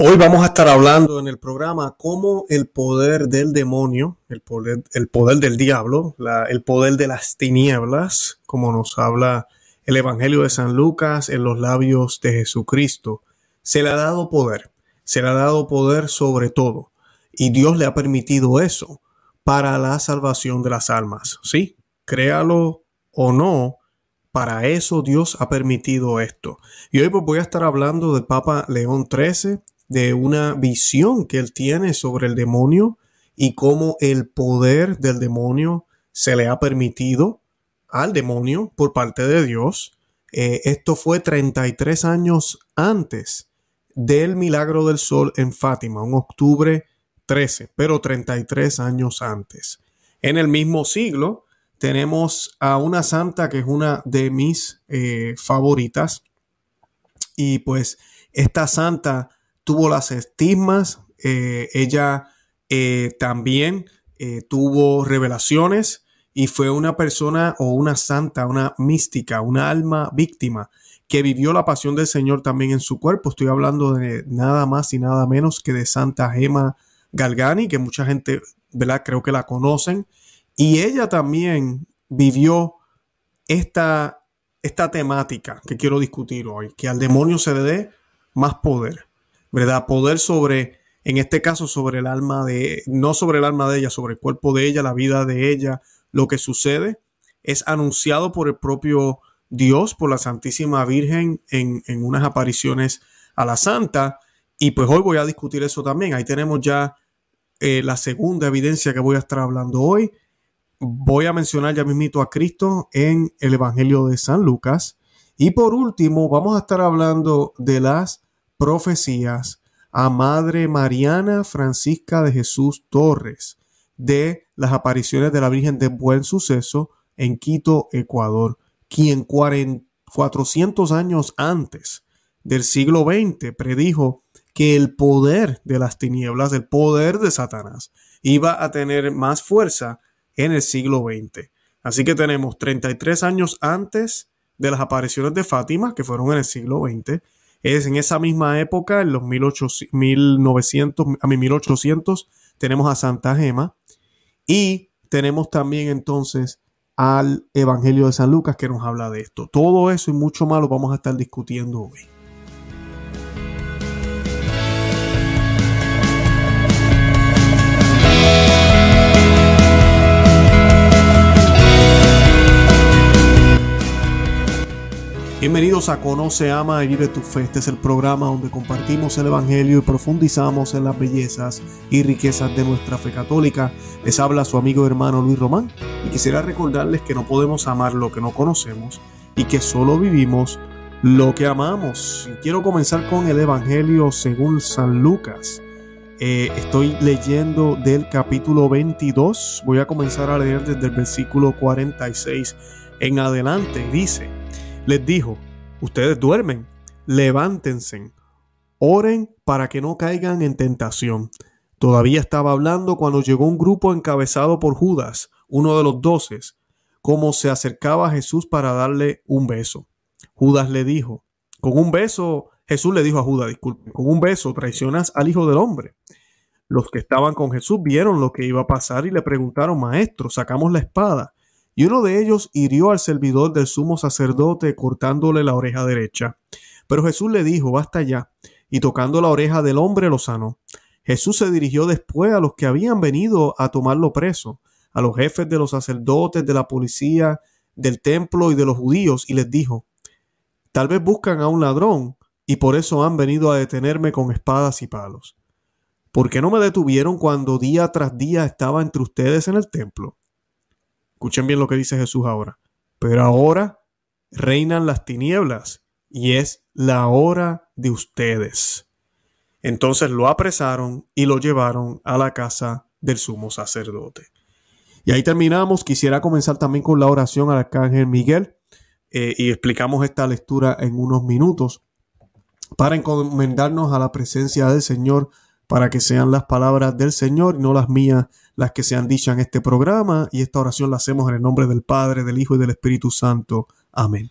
Hoy vamos a estar hablando en el programa cómo el poder del demonio, el poder, el poder del diablo, el poder de las tinieblas, como nos habla el Evangelio de San Lucas en los labios de Jesucristo, se le ha dado poder, se le ha dado poder sobre todo, y Dios le ha permitido eso para la salvación de las almas. Sí, créalo o no, para eso Dios ha permitido esto. Y hoy pues voy a estar hablando del Papa León XIII de una visión que él tiene sobre el demonio y cómo el poder del demonio se le ha permitido al demonio por parte de Dios. Eh, esto fue 33 años antes del milagro del sol en Fátima, un octubre 13, pero 33 años antes. En el mismo siglo tenemos a una santa que es una de mis eh, favoritas y pues esta santa tuvo las estigmas, eh, ella eh, también eh, tuvo revelaciones y fue una persona o una santa, una mística, una alma víctima que vivió la pasión del Señor también en su cuerpo. Estoy hablando de nada más y nada menos que de Santa Gema Galgani, que mucha gente, ¿verdad? Creo que la conocen. Y ella también vivió esta, esta temática que quiero discutir hoy, que al demonio se le dé más poder. ¿Verdad? Poder sobre, en este caso, sobre el alma de, no sobre el alma de ella, sobre el cuerpo de ella, la vida de ella, lo que sucede, es anunciado por el propio Dios, por la Santísima Virgen en, unas apariciones a la Santa. Y pues hoy voy a discutir eso también. Ahí tenemos ya eh, la segunda evidencia que voy a estar hablando hoy. Voy a mencionar ya mismito a Cristo en el Evangelio de San Lucas. Y por último, vamos a estar hablando de las profecías a Madre Mariana Francisca de Jesús Torres de las apariciones de la Virgen de Buen Suceso en Quito, Ecuador, quien 400 años antes del siglo XX predijo que el poder de las tinieblas, el poder de Satanás, iba a tener más fuerza en el siglo XX. Así que tenemos 33 años antes de las apariciones de Fátima, que fueron en el siglo XX, es en esa misma época, en los 1800, 1900, a 1800, tenemos a Santa Gema y tenemos también entonces al Evangelio de San Lucas que nos habla de esto. Todo eso y mucho más lo vamos a estar discutiendo hoy. Bienvenidos a Conoce, Ama y Vive tu Fe. Este es el programa donde compartimos el Evangelio y profundizamos en las bellezas y riquezas de nuestra fe católica. Les habla su amigo hermano Luis Román y quisiera recordarles que no podemos amar lo que no conocemos y que solo vivimos lo que amamos. quiero comenzar con el Evangelio según San Lucas. Eh, estoy leyendo del capítulo 22. Voy a comenzar a leer desde el versículo 46 en adelante. Dice les dijo, ustedes duermen, levántense, oren para que no caigan en tentación. Todavía estaba hablando cuando llegó un grupo encabezado por Judas, uno de los doces, como se acercaba a Jesús para darle un beso. Judas le dijo, con un beso, Jesús le dijo a Judas, disculpe, con un beso traicionas al Hijo del Hombre. Los que estaban con Jesús vieron lo que iba a pasar y le preguntaron, Maestro, sacamos la espada. Y uno de ellos hirió al servidor del sumo sacerdote cortándole la oreja derecha. Pero Jesús le dijo, basta ya, y tocando la oreja del hombre lo sanó. Jesús se dirigió después a los que habían venido a tomarlo preso, a los jefes de los sacerdotes, de la policía, del templo y de los judíos, y les dijo, tal vez buscan a un ladrón, y por eso han venido a detenerme con espadas y palos. ¿Por qué no me detuvieron cuando día tras día estaba entre ustedes en el templo? Escuchen bien lo que dice Jesús ahora. Pero ahora reinan las tinieblas y es la hora de ustedes. Entonces lo apresaron y lo llevaron a la casa del sumo sacerdote. Y ahí terminamos. Quisiera comenzar también con la oración al arcángel Miguel eh, y explicamos esta lectura en unos minutos para encomendarnos a la presencia del Señor, para que sean las palabras del Señor y no las mías las que se han dicho en este programa y esta oración la hacemos en el nombre del Padre, del Hijo y del Espíritu Santo. Amén.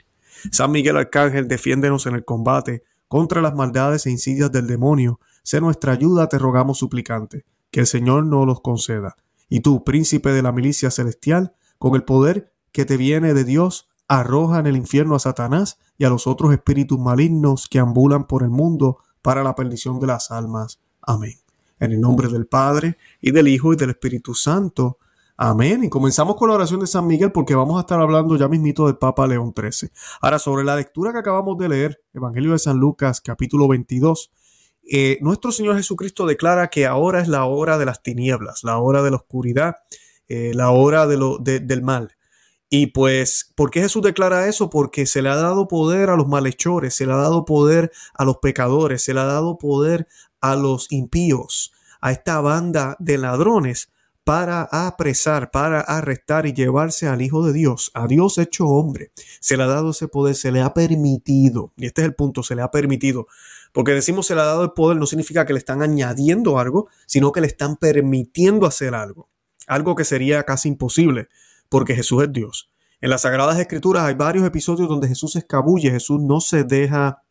San Miguel Arcángel, defiéndenos en el combate contra las maldades e insidias del demonio. sé nuestra ayuda, te rogamos suplicante, que el Señor nos los conceda. Y tú, príncipe de la milicia celestial, con el poder que te viene de Dios, arroja en el infierno a Satanás y a los otros espíritus malignos que ambulan por el mundo para la perdición de las almas. Amén. En el nombre del Padre, y del Hijo, y del Espíritu Santo. Amén. Y comenzamos con la oración de San Miguel porque vamos a estar hablando ya mismito del Papa León XIII. Ahora, sobre la lectura que acabamos de leer, Evangelio de San Lucas, capítulo 22, eh, nuestro Señor Jesucristo declara que ahora es la hora de las tinieblas, la hora de la oscuridad, eh, la hora del mal. Y pues, ¿por qué Jesús declara eso? Porque se le ha dado poder a los malhechores, se le ha dado poder a los pecadores, se le ha dado poder a los impíos, a esta banda de ladrones para apresar, para arrestar y llevarse al Hijo de Dios, a Dios hecho hombre. Se le ha dado ese poder, se le ha permitido, y este es el punto, se le ha permitido, porque decimos se le ha dado el poder no significa que le están añadiendo algo, sino que le están permitiendo hacer algo, algo que sería casi imposible porque Jesús es Dios. En las Sagradas Escrituras hay varios episodios donde Jesús escabulle, Jesús no se deja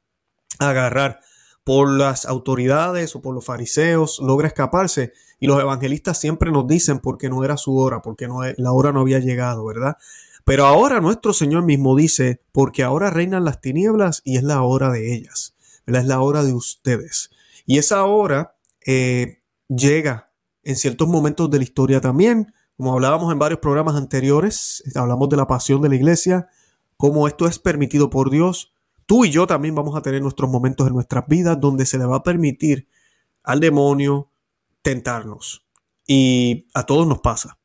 agarrar por las autoridades o por los fariseos, logra escaparse. Y los evangelistas siempre nos dicen porque no era su hora, porque la hora no había llegado, ¿verdad? Pero ahora nuestro Señor mismo dice, porque ahora reinan las tinieblas y es la hora de ellas, es la hora de ustedes. Y esa hora eh, llega en ciertos momentos de la historia también, como hablábamos en varios programas anteriores, hablamos de la pasión de la iglesia, cómo esto es permitido por Dios. Tú y yo también vamos a tener nuestros momentos en nuestras vidas donde se le va a permitir al demonio tentarnos. Y a todos nos pasa.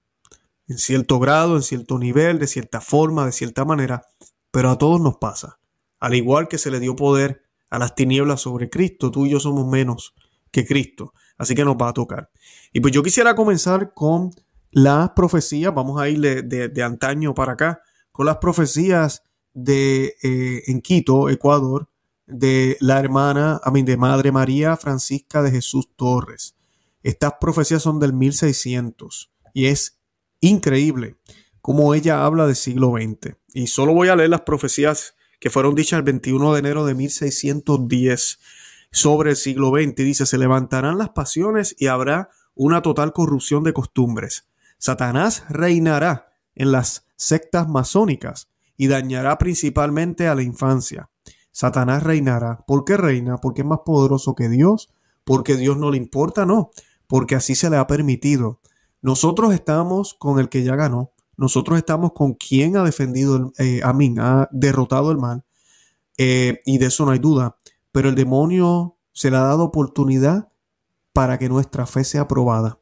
En cierto grado, en cierto nivel, de cierta forma, de cierta manera, pero a todos nos pasa. Al igual que se le dio poder a las tinieblas sobre Cristo, tú y yo somos menos que Cristo. Así que nos va a tocar. Y pues yo quisiera comenzar con las profecías, vamos a ir de, antaño para acá, con las profecías de eh, en Quito, Ecuador, de la hermana, a mí, de Madre María Francisca de Jesús Torres. Estas profecías son del 1600 y es increíble cómo ella habla del siglo XX. Y solo voy a leer las profecías que fueron dichas el 21 de enero de 1610 sobre el siglo XX. Dice, se levantarán las pasiones y habrá una total corrupción de costumbres. Satanás reinará en las sectas masónicas y dañará principalmente a la infancia. Satanás reinará. ¿Por qué reina? Porque es más poderoso que Dios. Porque Dios no le importa, no. Porque así se le ha permitido. Nosotros estamos con el que ya ganó. Nosotros estamos con quien ha defendido, eh, a mí, ha derrotado el mal. Eh, y de eso no hay duda. Pero el demonio se le ha dado oportunidad para que nuestra fe sea probada.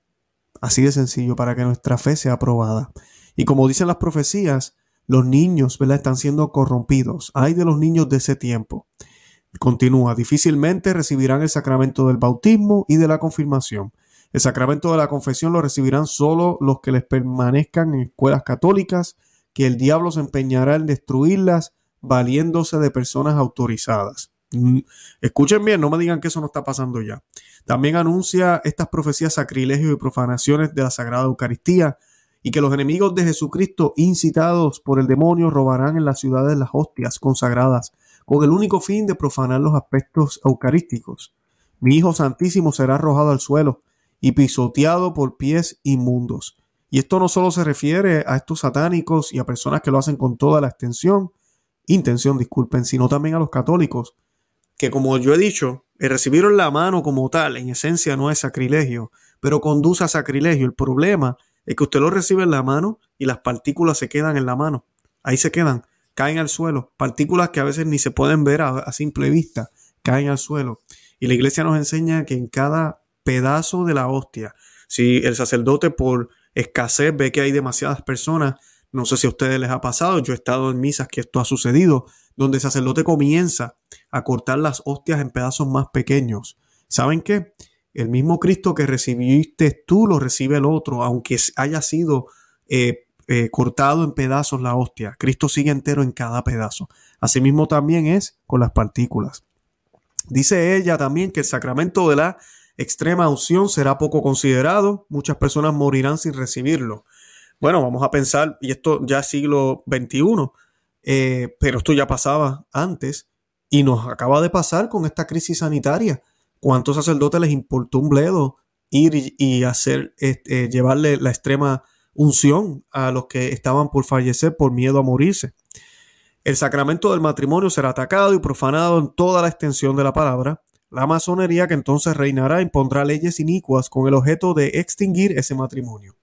Así de sencillo, para que nuestra fe sea aprobada. Y como dicen las profecías, los niños ¿verdad? están siendo corrompidos. Hay de los niños de ese tiempo. Continúa, difícilmente recibirán el sacramento del bautismo y de la confirmación. El sacramento de la confesión lo recibirán solo los que les permanezcan en escuelas católicas, que el diablo se empeñará en destruirlas valiéndose de personas autorizadas. Mm, escuchen bien, no me digan que eso no está pasando ya. También anuncia estas profecías sacrilegios y profanaciones de la Sagrada Eucaristía y que los enemigos de Jesucristo, incitados por el demonio, robarán en las ciudades las hostias consagradas con el único fin de profanar los aspectos eucarísticos. Mi Hijo Santísimo será arrojado al suelo y pisoteado por pies inmundos. Y esto no solo se refiere a estos satánicos y a personas que lo hacen con toda la extensión, intención, disculpen, sino también a los católicos, que como yo he dicho, el en la mano como tal, en esencia no es sacrilegio, pero conduce a sacrilegio. El problema es que usted lo recibe en la mano y las partículas se quedan en la mano. Ahí se quedan, caen al suelo. Partículas que a veces ni se pueden ver a, a simple vista, caen al suelo. Y la iglesia nos enseña que en cada pedazo de la hostia, si el sacerdote por escasez ve que hay demasiadas personas, no sé si a ustedes les ha pasado, yo he estado en misas que esto ha sucedido, donde el sacerdote comienza a cortar las hostias en pedazos más pequeños. ¿Saben qué? El mismo Cristo que recibiste tú lo recibe el otro, aunque haya sido eh, eh, cortado en pedazos la hostia. Cristo sigue entero en cada pedazo. Asimismo también es con las partículas. Dice ella también que el sacramento de la extrema unción será poco considerado. Muchas personas morirán sin recibirlo. Bueno, vamos a pensar, y esto ya es siglo XXI, eh, pero esto ya pasaba antes y nos acaba de pasar con esta crisis sanitaria. ¿Cuántos sacerdotes les importó un bledo ir y, hacer, este, llevarle la extrema unción a los que estaban por fallecer por miedo a morirse? El sacramento del matrimonio será atacado y profanado en toda la extensión de la palabra. La masonería que entonces reinará impondrá leyes inicuas con el objeto de extinguir ese matrimonio.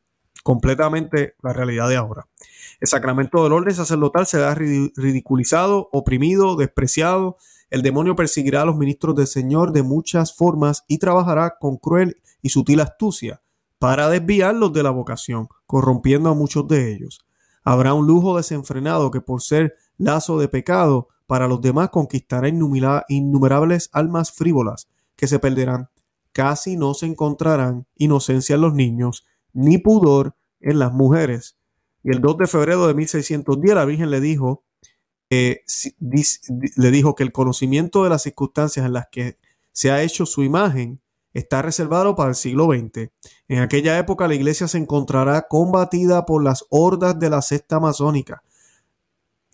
Completamente la realidad de ahora. El sacramento del orden sacerdotal será ridiculizado, oprimido, despreciado. El demonio perseguirá a los ministros del Señor de muchas formas y trabajará con cruel y sutil astucia para desviarlos de la vocación, corrompiendo a muchos de ellos. Habrá un lujo desenfrenado que por ser lazo de pecado para los demás conquistará innumerables almas frívolas que se perderán. Casi no se encontrarán inocencia en los niños, ni pudor en las mujeres. Y el 2 de febrero de 1610 la Virgen le dijo, le dijo que el conocimiento de las circunstancias en las que se ha hecho su imagen está reservado para el siglo XX. En aquella época la iglesia se encontrará combatida por las hordas de la secta masónica,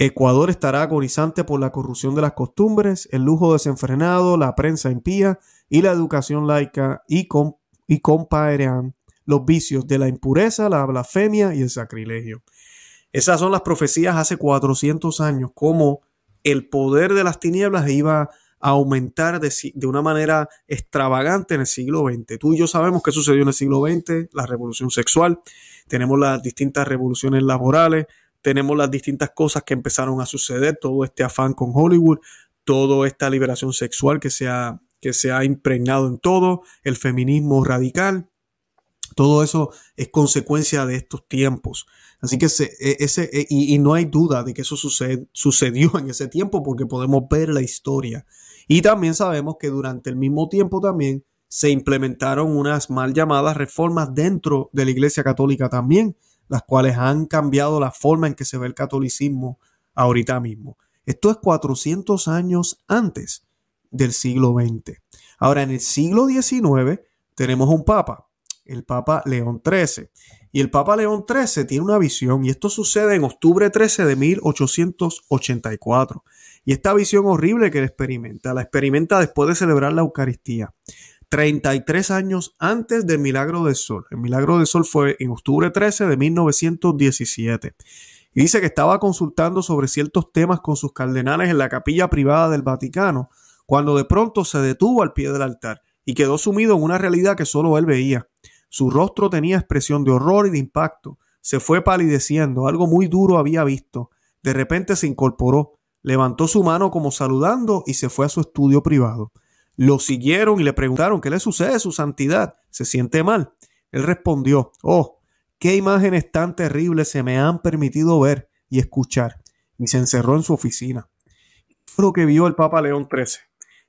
Ecuador estará agonizante por la corrupción de las costumbres, el lujo desenfrenado, la prensa impía y la educación laica y, com y compaerán los vicios de la impureza, la blasfemia y el sacrilegio. Esas son las profecías hace 400 años, como el poder de las tinieblas iba a aumentar de, de, una manera extravagante en el siglo XX. Tú y yo sabemos qué sucedió en el siglo XX, la revolución sexual, tenemos las distintas revoluciones laborales, tenemos las distintas cosas que empezaron a suceder, todo este afán con Hollywood, toda esta liberación sexual que se ha, que se ha impregnado en todo, el feminismo radical, todo eso es consecuencia de estos tiempos. Así que e, ese, e, y, no hay duda de que eso sucedió en ese tiempo porque podemos ver la historia. Y también sabemos que durante el mismo tiempo también se implementaron unas mal llamadas reformas dentro de la Iglesia Católica también las cuales han cambiado la forma en que se ve el catolicismo ahorita mismo. Esto es 400 años antes del siglo XX. Ahora, en el siglo XIX tenemos un papa, el Papa León XIII. Y el Papa León XIII tiene una visión, y esto sucede en octubre 13 de 1884. Y esta visión horrible que él experimenta, la experimenta después de celebrar la Eucaristía. 33 años antes del Milagro del Sol. El Milagro del Sol fue en octubre 13 de 1917. Y dice que estaba consultando sobre ciertos temas con sus cardenales en la capilla privada del Vaticano, cuando de pronto se detuvo al pie del altar y quedó sumido en una realidad que solo él veía. Su rostro tenía expresión de horror y de impacto. Se fue palideciendo, algo muy duro había visto. De repente se incorporó, levantó su mano como saludando y se fue a su estudio privado. Lo siguieron y le preguntaron, ¿qué le sucede, su santidad? ¿Se siente mal? Él respondió, oh, qué imágenes tan terribles se me han permitido ver y escuchar. Y se encerró en su oficina. Fue lo que vio el Papa León XIII.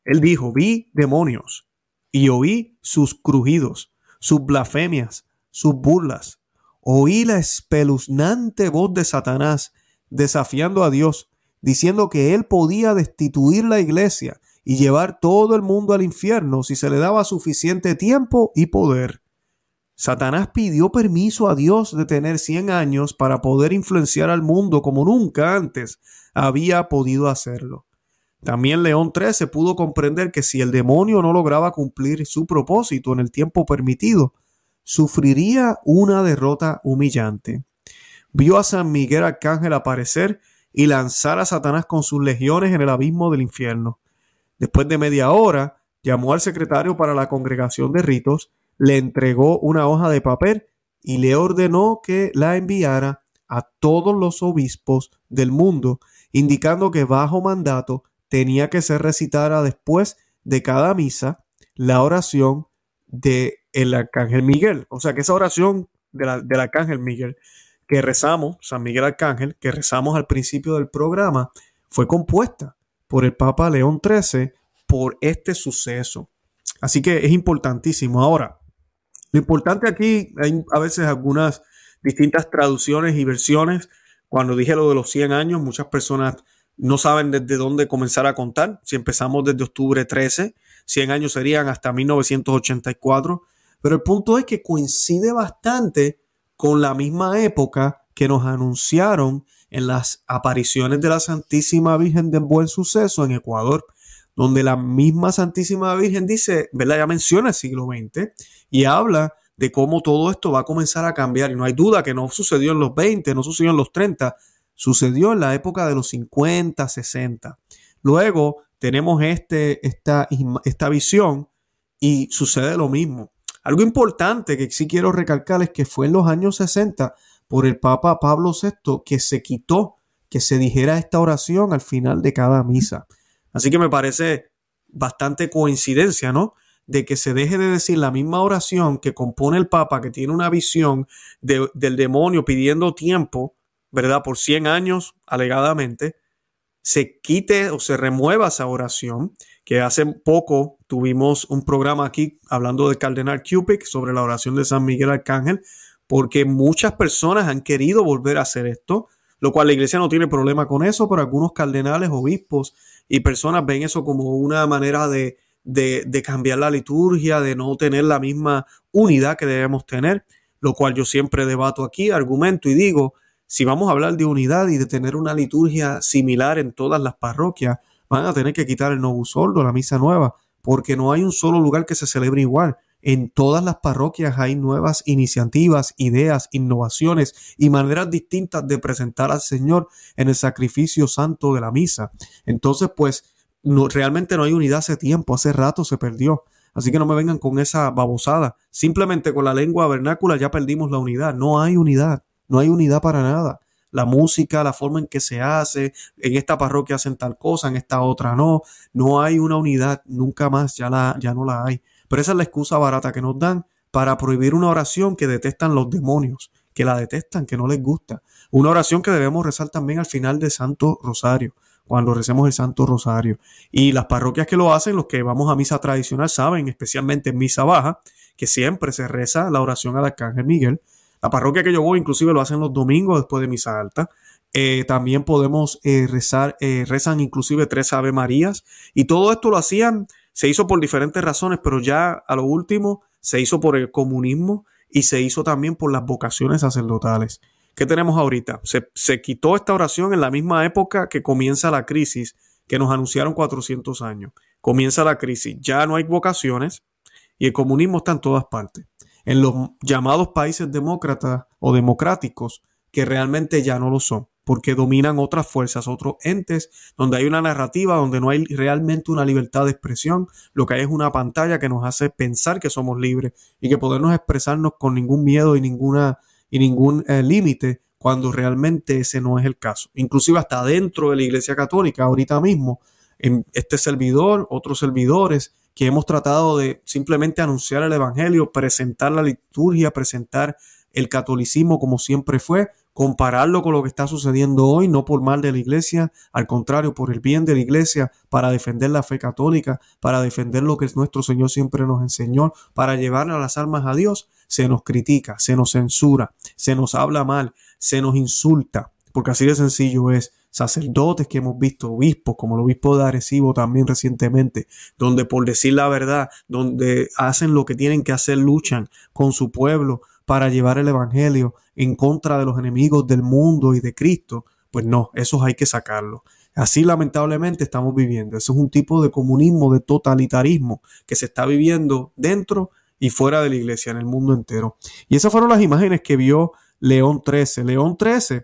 Él dijo, vi demonios y oí sus crujidos, sus blasfemias, sus burlas. Oí la espeluznante voz de Satanás desafiando a Dios, diciendo que él podía destituir la iglesia y llevar todo el mundo al infierno si se le daba suficiente tiempo y poder. Satanás pidió permiso a Dios de tener 100 años para poder influenciar al mundo como nunca antes había podido hacerlo. También León XIII pudo comprender que si el demonio no lograba cumplir su propósito en el tiempo permitido, sufriría una derrota humillante. Vio a San Miguel Arcángel aparecer y lanzar a Satanás con sus legiones en el abismo del infierno. Después de media hora, llamó al secretario para la congregación de ritos, le entregó una hoja de papel y le ordenó que la enviara a todos los obispos del mundo, indicando que bajo mandato tenía que ser recitada después de cada misa la oración del el arcángel Miguel. O sea que esa oración del arcángel Miguel que rezamos, San Miguel Arcángel, que rezamos al principio del programa, fue compuesta por el Papa León XIII por este suceso. Así que es importantísimo. Ahora, lo importante aquí, hay a veces algunas distintas traducciones y versiones. Cuando dije lo de los 100 años, muchas personas no saben desde dónde comenzar a contar. Si empezamos desde octubre 13, 100 años serían hasta 1984. Pero el punto es que coincide bastante con la misma época que nos anunciaron en las apariciones de la Santísima Virgen del Buen Suceso en Ecuador. donde la misma Santísima Virgen dice, ¿verdad? Ya menciona el siglo XX y habla de cómo todo esto va a comenzar a cambiar. Y no hay duda que no sucedió en los 20, no sucedió en los 30, sucedió en la época de los 50, 60. Luego tenemos este, esta, esta visión y sucede lo mismo. Algo importante que sí quiero recalcar es que fue en los años 60 por el Papa Pablo VI que se quitó que se dijera esta oración al final de cada misa. Así que me parece bastante coincidencia, ¿no? De que se deje de decir la misma oración que compone el Papa, que tiene una visión del demonio pidiendo tiempo, ¿verdad? Por 100 años, alegadamente, se quite o se remueva esa oración, que hace poco tuvimos un programa aquí hablando del cardenal Cupid sobre la oración de San Miguel Arcángel, porque muchas personas han querido volver a hacer esto, lo cual la iglesia no tiene problema con eso, pero algunos cardenales, obispos y personas ven eso como una manera de, de, cambiar la liturgia, de no tener la misma unidad que debemos tener, lo cual yo siempre debato aquí, argumento y digo, si vamos a hablar de unidad y de tener una liturgia similar en todas las parroquias, van a tener que quitar el Novus Ordo, la misa nueva, porque no hay un solo lugar que se celebre igual. En todas las parroquias hay nuevas iniciativas, ideas, innovaciones y maneras distintas de presentar al Señor en el sacrificio santo de la misa. Entonces, pues, no, realmente no hay unidad hace tiempo, hace rato se perdió. Así que no me vengan con esa babosada. Simplemente con la lengua vernácula ya perdimos la unidad. No hay unidad, no hay unidad para nada. La música, la forma en que se hace, en esta parroquia hacen tal cosa, en esta otra no. No hay una unidad, nunca más, ya, la, ya no la hay. Pero esa es la excusa barata que nos dan para prohibir una oración que detestan los demonios, que la detestan, que no les gusta. Una oración que debemos rezar también al final del Santo Rosario, cuando recemos el Santo Rosario. Y las parroquias que lo hacen, los que vamos a misa tradicional, saben, especialmente en misa baja, que siempre se reza la oración al Arcángel Miguel. La parroquia que yo voy inclusive lo hacen los domingos después de misa alta. Eh, también podemos eh, rezar, eh, rezan inclusive tres Ave Marías. Y todo esto lo hacían se hizo por diferentes razones, pero ya a lo último se hizo por el comunismo y se hizo también por las vocaciones sacerdotales. ¿Qué tenemos ahorita? Se, quitó esta oración en la misma época que comienza la crisis que nos anunciaron 400 años. Comienza la crisis, ya no hay vocaciones y el comunismo está en todas partes. En los llamados países demócratas o democráticos que realmente ya no lo son porque dominan otras fuerzas, otros entes, donde hay una narrativa, donde no hay realmente una libertad de expresión, lo que hay es una pantalla que nos hace pensar que somos libres y que podemos expresarnos con ningún miedo y ninguna y ningún eh, límite cuando realmente ese no es el caso. Inclusive hasta dentro de la Iglesia Católica, ahorita mismo, en este servidor, otros servidores, que hemos tratado de simplemente anunciar el Evangelio, presentar la liturgia, presentar el catolicismo como siempre fue, compararlo con lo que está sucediendo hoy, no por mal de la iglesia, al contrario, por el bien de la iglesia, para defender la fe católica, para defender lo que nuestro Señor siempre nos enseñó, para llevar a las almas a Dios, se nos critica, se nos censura, se nos habla mal, se nos insulta, porque así de sencillo es. Sacerdotes que hemos visto, obispos, como el obispo de Arecibo también recientemente, donde por decir la verdad, donde hacen lo que tienen que hacer, luchan con su pueblo, para llevar el Evangelio en contra de los enemigos del mundo y de Cristo, pues no, esos hay que sacarlo. Así lamentablemente estamos viviendo. Eso es un tipo de comunismo, de totalitarismo que se está viviendo dentro y fuera de la iglesia, en el mundo entero. Y esas fueron las imágenes que vio León XIII. León XIII,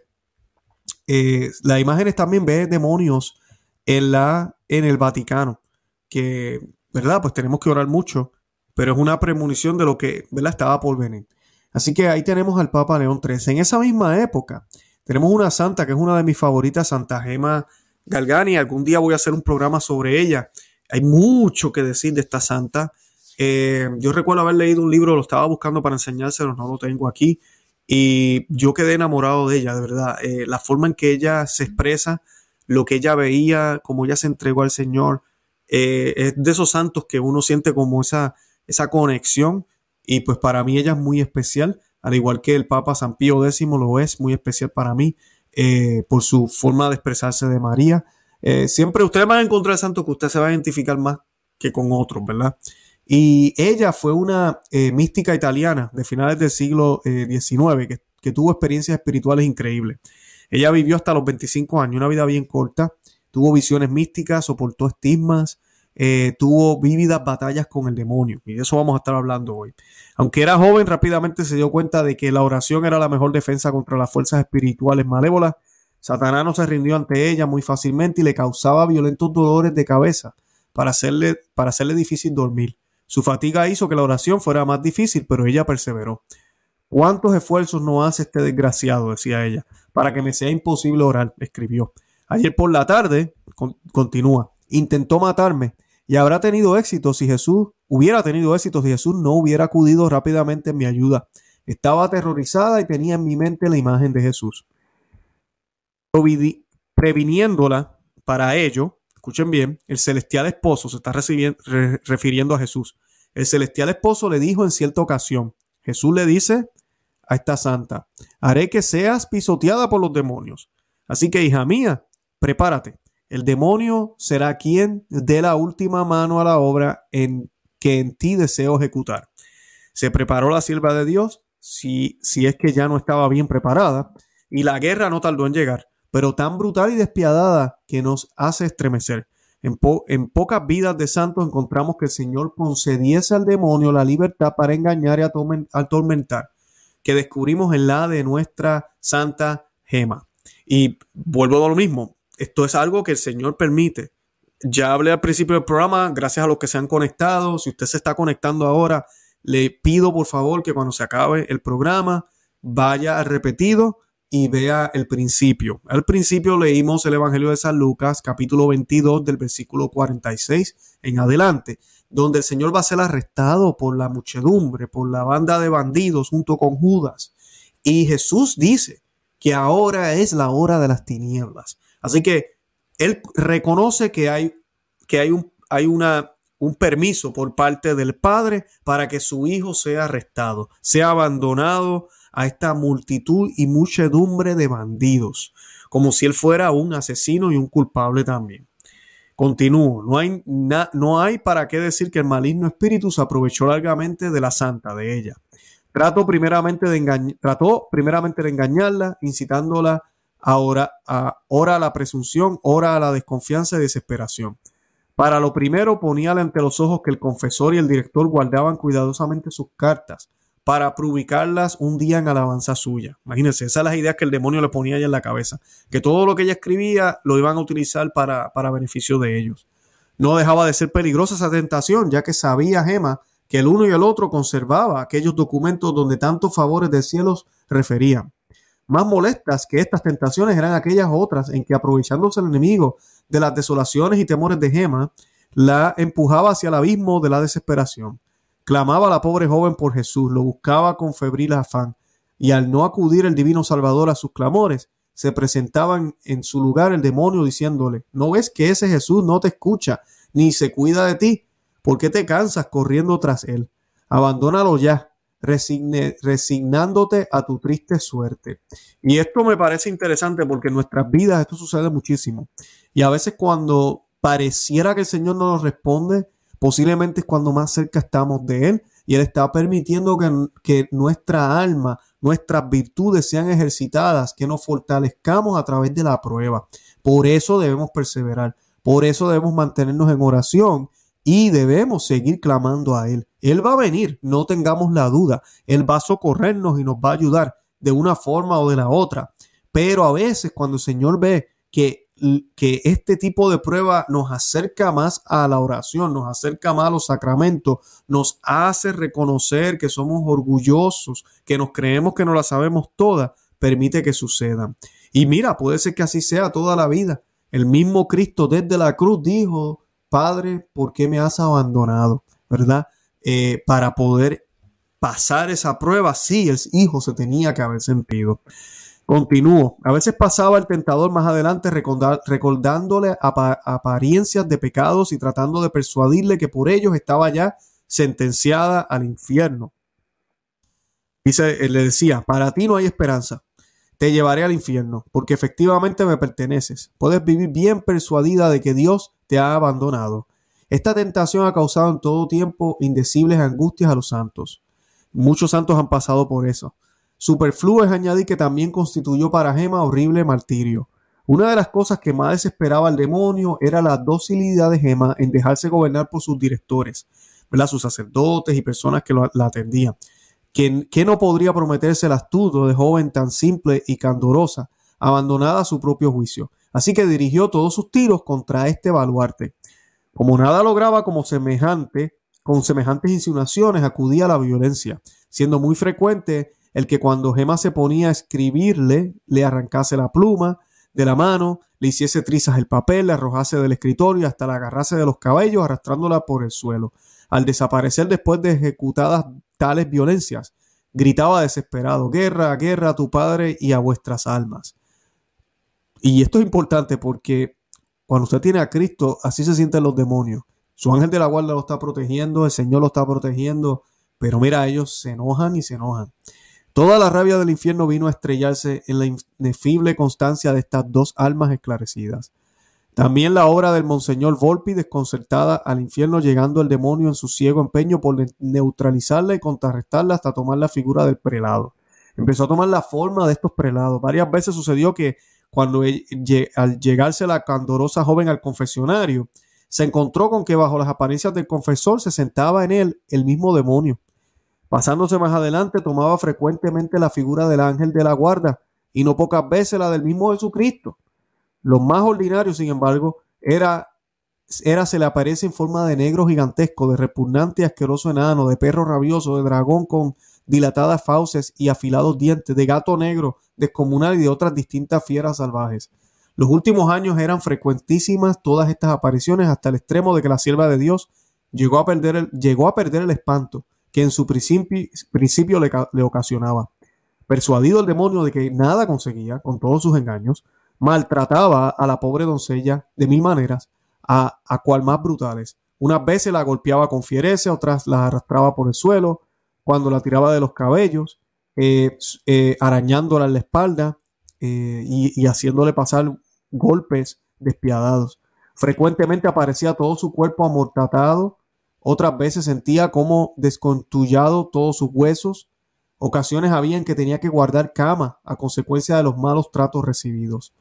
eh, las imágenes también ve demonios en, la, en el Vaticano, que, ¿verdad? Pues tenemos que orar mucho, pero es una premonición de lo que, ¿verdad? Estaba por venir. Así que ahí tenemos al Papa León XIII. En esa misma época tenemos una santa que es una de mis favoritas, Santa Gema Galgani. Algún día voy a hacer un programa sobre ella. Hay mucho que decir de esta santa. Eh, yo recuerdo haber leído un libro, lo estaba buscando para enseñárselo, no lo tengo aquí. Y yo quedé enamorado de ella, de verdad. Eh, la forma en que ella se expresa, lo que ella veía, cómo ella se entregó al Señor, eh, es de esos santos que uno siente como esa, esa conexión y pues para mí ella es muy especial, al igual que el Papa San Pío X lo es, muy especial para mí eh, por su forma de expresarse de María. Eh, siempre ustedes van a encontrar santo que usted se va a identificar más que con otros, ¿verdad? Y ella fue una eh, mística italiana de finales del siglo XIX que, que tuvo experiencias espirituales increíbles. Ella vivió hasta los 25 años, una vida bien corta, tuvo visiones místicas, soportó estigmas, eh, tuvo vívidas batallas con el demonio. Y de eso vamos a estar hablando hoy. Aunque era joven, rápidamente se dio cuenta de que la oración era la mejor defensa contra las fuerzas espirituales malévolas. Satanás no se rindió ante ella muy fácilmente y le causaba violentos dolores de cabeza para hacerle, para hacerle difícil dormir. Su fatiga hizo que la oración fuera más difícil, pero ella perseveró. ¿Cuántos esfuerzos no hace este desgraciado? decía ella, para que me sea imposible orar, escribió. Ayer por la tarde, continúa, intentó matarme y habrá tenido éxito si Jesús hubiera tenido éxito si Jesús no hubiera acudido rápidamente en mi ayuda. Estaba aterrorizada y tenía en mi mente la imagen de Jesús. Previniéndola para ello, escuchen bien, el celestial esposo se está refiriendo a Jesús. El celestial esposo le dijo en cierta ocasión, Jesús le dice a esta santa, haré que seas pisoteada por los demonios. Así que, hija mía, prepárate. El demonio será quien dé la última mano a la obra en que en ti deseo ejecutar. Se preparó la sierva de Dios, si, si es que ya no estaba bien preparada, y la guerra no tardó en llegar pero tan brutal y despiadada que nos hace estremecer. En, pocas vidas de santos encontramos que el Señor concediese al demonio la libertad para engañar y atormentar, que descubrimos en la de nuestra santa gema. Y vuelvo a lo mismo, esto es algo que el Señor permite. Ya hablé al principio del programa, gracias a los que se han conectado. Si usted se está conectando ahora, le pido por favor que cuando se acabe el programa vaya al repetido y vea el principio. Al principio leímos el Evangelio de San Lucas, capítulo 22, del versículo 46 en adelante, donde el Señor va a ser arrestado por la muchedumbre, por la banda de bandidos junto con Judas. Y Jesús dice que ahora es la hora de las tinieblas. Así que él reconoce que hay, que hay, un, hay una, un permiso por parte del Padre para que su hijo sea arrestado, sea abandonado a esta multitud y muchedumbre de bandidos, como si él fuera un asesino y un culpable también. Continúo, no hay, no hay para qué decir que el maligno espíritu se aprovechó largamente de la santa, de ella. Trató primeramente de, trató primeramente de engañarla, incitándola ahora a, ora a la presunción, ora a la desconfianza y desesperación. Para lo primero, poníale ante los ojos que el confesor y el director guardaban cuidadosamente sus cartas, para publicarlas un día en alabanza suya. Imagínense, esas son las ideas que el demonio le ponía ella en la cabeza, que todo lo que ella escribía lo iban a utilizar para, para beneficio de ellos. No dejaba de ser peligrosa esa tentación, ya que sabía Gema que el uno y el otro conservaba aquellos documentos donde tantos favores de cielos referían. Más molestas que estas tentaciones eran aquellas otras en que aprovechándose el enemigo de las desolaciones y temores de Gema, la empujaba hacia el abismo de la desesperación. Clamaba la pobre joven por Jesús, lo buscaba con febril afán, y al no acudir el divino Salvador a sus clamores, se presentaban en su lugar el demonio diciéndole, ¿no ves que ese Jesús no te escucha, ni se cuida de ti? ¿Por qué te cansas corriendo tras él? Abandónalo ya, resignándote a tu triste suerte. Y esto me parece interesante porque en nuestras vidas esto sucede muchísimo. Y a veces cuando pareciera que el Señor no nos responde, posiblemente es cuando más cerca estamos de Él y Él está permitiendo que, que nuestra alma, nuestras virtudes sean ejercitadas, que nos fortalezcamos a través de la prueba. Por eso debemos perseverar, por eso debemos mantenernos en oración y debemos seguir clamando a Él. Él va a venir, no tengamos la duda. Él va a socorrernos y nos va a ayudar de una forma o de la otra. Pero a veces cuando el Señor ve que que este tipo de prueba nos acerca más a la oración, nos acerca más a los sacramentos, nos hace reconocer que somos orgullosos, que nos creemos que no la sabemos toda, permite que sucedan. Y mira, puede ser que así sea toda la vida. El mismo Cristo desde la cruz dijo, Padre, ¿por qué me has abandonado? ¿Verdad? Eh, para poder pasar esa prueba, sí, el Hijo se tenía que haber sentido. Continúo. A veces pasaba el tentador más adelante recordándole apariencias de pecados y tratando de persuadirle que por ellos estaba ya sentenciada al infierno. Dice, le decía, para ti no hay esperanza. Te llevaré al infierno, porque efectivamente me perteneces. Puedes vivir bien persuadida de que Dios te ha abandonado. Esta tentación ha causado en todo tiempo indecibles angustias a los santos. Muchos santos han pasado por eso. Superfluo es añadir que también constituyó para Gema horrible martirio. Una de las cosas que más desesperaba al demonio era la docilidad de Gema en dejarse gobernar por sus directores, sus sacerdotes y personas que la atendían. ¿Quién, no podría prometerse el astuto de joven tan simple y candorosa, abandonada a su propio juicio? Así que dirigió todos sus tiros contra este baluarte. Como nada lograba como semejante, con semejantes insinuaciones acudía a la violencia, siendo muy frecuente el que cuando Gema se ponía a escribirle, le arrancase la pluma de la mano, le hiciese trizas el papel, le arrojase del escritorio hasta la agarrase de los cabellos, arrastrándola por el suelo. Al desaparecer después de ejecutadas tales violencias, gritaba desesperado, guerra, guerra a tu padre y a vuestras almas. Y esto es importante porque cuando usted tiene a Cristo, así se sienten los demonios. Su ángel de la guarda lo está protegiendo, el Señor lo está protegiendo, pero mira, ellos se enojan y se enojan. Toda la rabia del infierno vino a estrellarse en la inefable constancia de estas dos almas esclarecidas. También la obra del Monseñor Volpi desconcertada al infierno llegando el demonio en su ciego empeño por neutralizarla y contrarrestarla hasta tomar la figura del prelado. Empezó a tomar la forma de estos prelados. Varias veces sucedió que cuando al llegarse la candorosa joven al confesionario, se encontró con que bajo las apariencias del confesor se sentaba en él el mismo demonio. Pasándose más adelante, tomaba frecuentemente la figura del ángel de la guarda y no pocas veces la del mismo Jesucristo. Lo más ordinario, sin embargo, era, era se le aparece en forma de negro gigantesco, de repugnante y asqueroso enano, de perro rabioso, de dragón con dilatadas fauces y afilados dientes, de gato negro, descomunal y de otras distintas fieras salvajes. Los últimos años eran frecuentísimas todas estas apariciones hasta el extremo de que la sierva de Dios llegó a perder el, llegó a perder el espanto que en su principio, le, le ocasionaba. Persuadido el demonio de que nada conseguía con todos sus engaños, maltrataba a la pobre doncella de mil maneras, a, a cual más brutales. Unas veces la golpeaba con fiereza, otras la arrastraba por el suelo, cuando la tiraba de los cabellos, eh, eh, arañándola en la espalda eh, y, y haciéndole pasar golpes despiadados. Frecuentemente aparecía todo su cuerpo amortatado, otras veces sentía como descontullado todos sus huesos. Ocasiones había en que tenía que guardar cama a consecuencia de los malos tratos recibidos.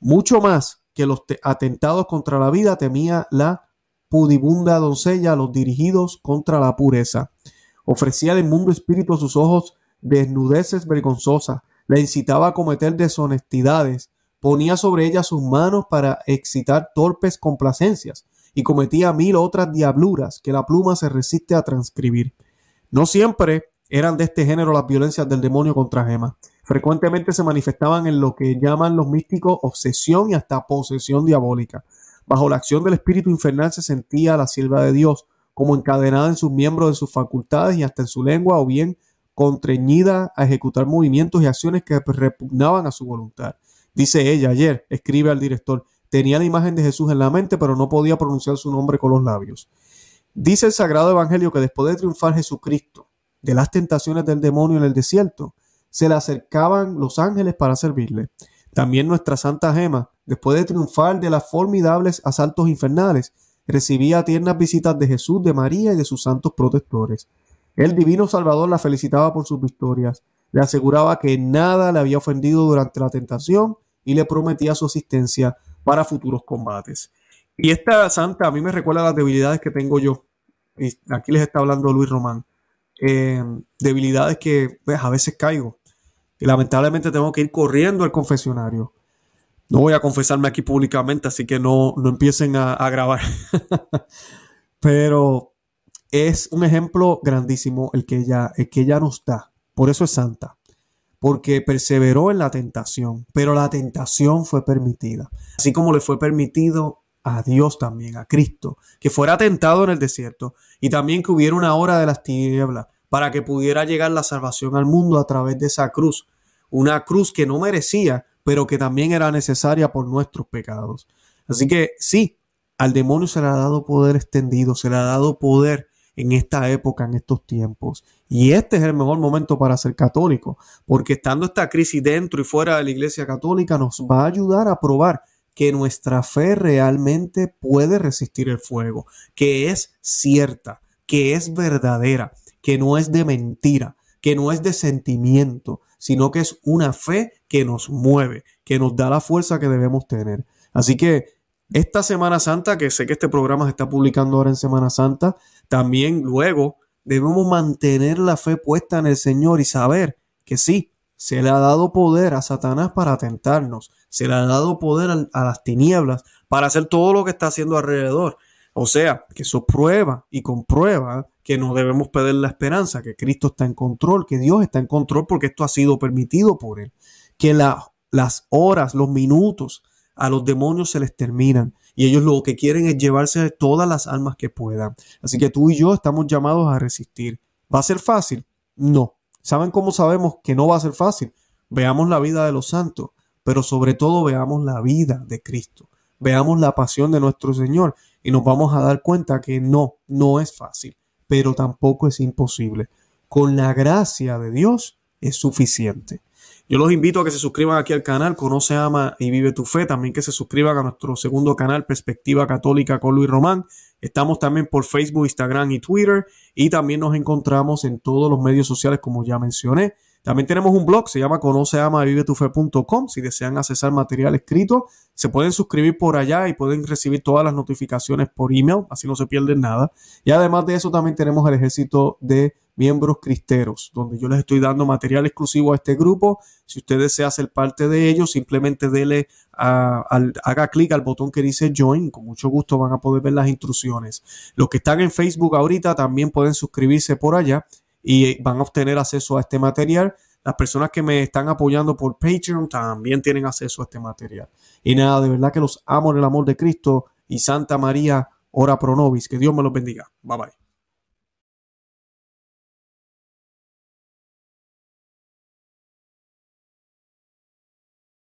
Mucho más que los atentados contra la vida temía la pudibunda doncella los dirigidos contra la pureza. Ofrecía al inmundo espíritu a sus ojos desnudeces vergonzosas, le incitaba a cometer deshonestidades, ponía sobre ella sus manos para excitar torpes complacencias y cometía mil otras diabluras que la pluma se resiste a transcribir. No siempre eran de este género las violencias del demonio contra Gema frecuentemente se manifestaban en lo que llaman los místicos obsesión y hasta posesión diabólica. Bajo la acción del espíritu infernal se sentía la sierva de Dios como encadenada en sus miembros, en sus facultades y hasta en su lengua, o bien contrañida a ejecutar movimientos y acciones que repugnaban a su voluntad. Dice ella ayer, escribe al director, tenía la imagen de Jesús en la mente, pero no podía pronunciar su nombre con los labios. Dice el Sagrado Evangelio que después de triunfar Jesucristo de las tentaciones del demonio en el desierto, se le acercaban los ángeles para servirle. También nuestra Santa Gema, después de triunfar de las formidables asaltos infernales, recibía tiernas visitas de Jesús, de María y de sus santos protectores. El divino Salvador la felicitaba por sus victorias, le aseguraba que nada le había ofendido durante la tentación y le prometía su asistencia para futuros combates. Y esta santa a mí me recuerda las debilidades que tengo yo. Y aquí les está hablando Luis Román. Eh, debilidades que pues, a veces caigo. Y lamentablemente tengo que ir corriendo al confesionario. No voy a confesarme aquí públicamente, así que no, no empiecen a, grabar. Pero es un ejemplo grandísimo el que, ella, el que ella nos da. Por eso es santa. Porque perseveró en la tentación, pero la tentación fue permitida. Así como le fue permitido a Dios también, a Cristo, que fuera tentado en el desierto y también que hubiera una hora de las tinieblas para que pudiera llegar la salvación al mundo a través de esa cruz. Una cruz que no merecía, pero que también era necesaria por nuestros pecados. Así que sí, al demonio se le ha dado poder extendido, se le ha dado poder en esta época, en estos tiempos. Y este es el mejor momento para ser católico, porque estando esta crisis dentro y fuera de la Iglesia Católica nos va a ayudar a probar que nuestra fe realmente puede resistir el fuego, que es cierta, que es verdadera que no es de mentira, que no es de sentimiento, sino que es una fe que nos mueve, que nos da la fuerza que debemos tener. Así que esta Semana Santa, que sé que este programa se está publicando ahora en Semana Santa, también luego debemos mantener la fe puesta en el Señor y saber que sí, se le ha dado poder a Satanás para tentarnos, se le ha dado poder a, las tinieblas para hacer todo lo que está haciendo alrededor. O sea, que eso prueba y comprueba que no debemos perder la esperanza, que Cristo está en control, que Dios está en control porque esto ha sido permitido por Él, que las horas, los minutos a los demonios se les terminan y ellos lo que quieren es llevarse todas las almas que puedan. Así que tú y yo estamos llamados a resistir. ¿Va a ser fácil? No. ¿Saben cómo sabemos que no va a ser fácil? Veamos la vida de los santos, pero sobre todo veamos la vida de Cristo. Veamos la pasión de nuestro Señor y nos vamos a dar cuenta que no, no es fácil, pero tampoco es imposible. Con la gracia de Dios es suficiente. Yo los invito a que se suscriban aquí al canal Conoce, Ama y Vive tu Fe. También que se suscriban a nuestro segundo canal Perspectiva Católica con Luis Román. Estamos también por Facebook, Instagram y Twitter. Y también nos encontramos en todos los medios sociales como ya mencioné. También tenemos un blog, se llama conoceamavivetufe.com. Si desean accesar material escrito, se pueden suscribir por allá y pueden recibir todas las notificaciones por email, así no se pierden nada. Y además de eso, también tenemos el ejército de miembros cristeros, donde yo les estoy dando material exclusivo a este grupo. Si usted desea ser parte de ellos, simplemente dele haga clic al botón que dice join. Con mucho gusto van a poder ver las instrucciones. Los que están en Facebook ahorita también pueden suscribirse por allá y van a obtener acceso a este material. Las personas que me están apoyando por Patreon también tienen acceso a este material. Y nada, de verdad que los amo en el amor de Cristo y Santa María, ora pro nobis. Que Dios me los bendiga. Bye bye.